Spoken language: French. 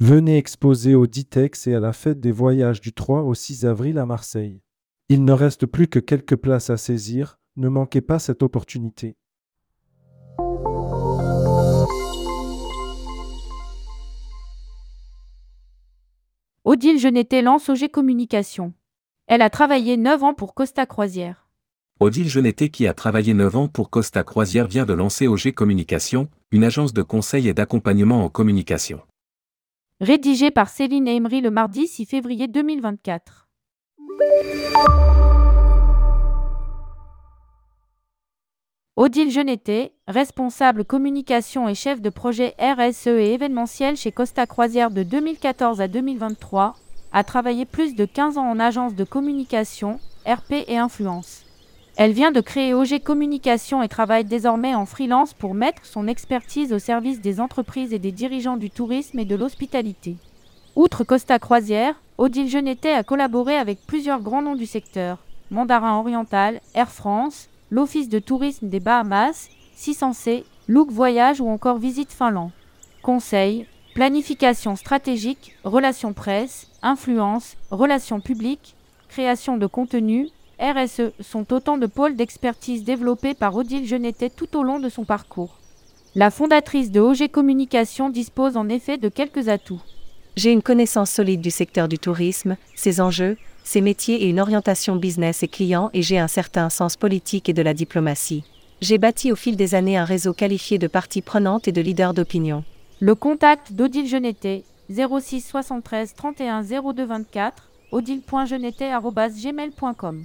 Venez exposer au Ditex et à la fête des voyages du 3 au 6 avril à Marseille. Il ne reste plus que quelques places à saisir, ne manquez pas cette opportunité. Odile Genetet lance OG Communication. Elle a travaillé 9 ans pour Costa Croisière. Odile Genetet qui a travaillé 9 ans pour Costa Croisière vient de lancer OG Communication, une agence de conseil et d'accompagnement en communication. Rédigé par Céline Emery le mardi 6 février 2024. Odile Genetet, responsable communication et chef de projet RSE et événementiel chez Costa Croisière de 2014 à 2023, a travaillé plus de 15 ans en agence de communication, RP et influence. Elle vient de créer OG Communication et travaille désormais en freelance pour mettre son expertise au service des entreprises et des dirigeants du tourisme et de l'hospitalité. Outre Costa Croisière, Odile Genetet a collaboré avec plusieurs grands noms du secteur, Mandarin Oriental, Air France, l'Office de tourisme des Bahamas, 600C, Look Voyage ou encore Visite Finlande. Conseil, planification stratégique, relations presse, influence, relations publiques, création de contenu, RSE sont autant de pôles d'expertise développés par Odile Genetet tout au long de son parcours. La fondatrice de OG Communication dispose en effet de quelques atouts. J'ai une connaissance solide du secteur du tourisme, ses enjeux, ses métiers et une orientation business et client et j'ai un certain sens politique et de la diplomatie. J'ai bâti au fil des années un réseau qualifié de parties prenantes et de leaders d'opinion. Le contact d'Odile Genetet 06 73 31 02 24 odile.genetet.gmail.com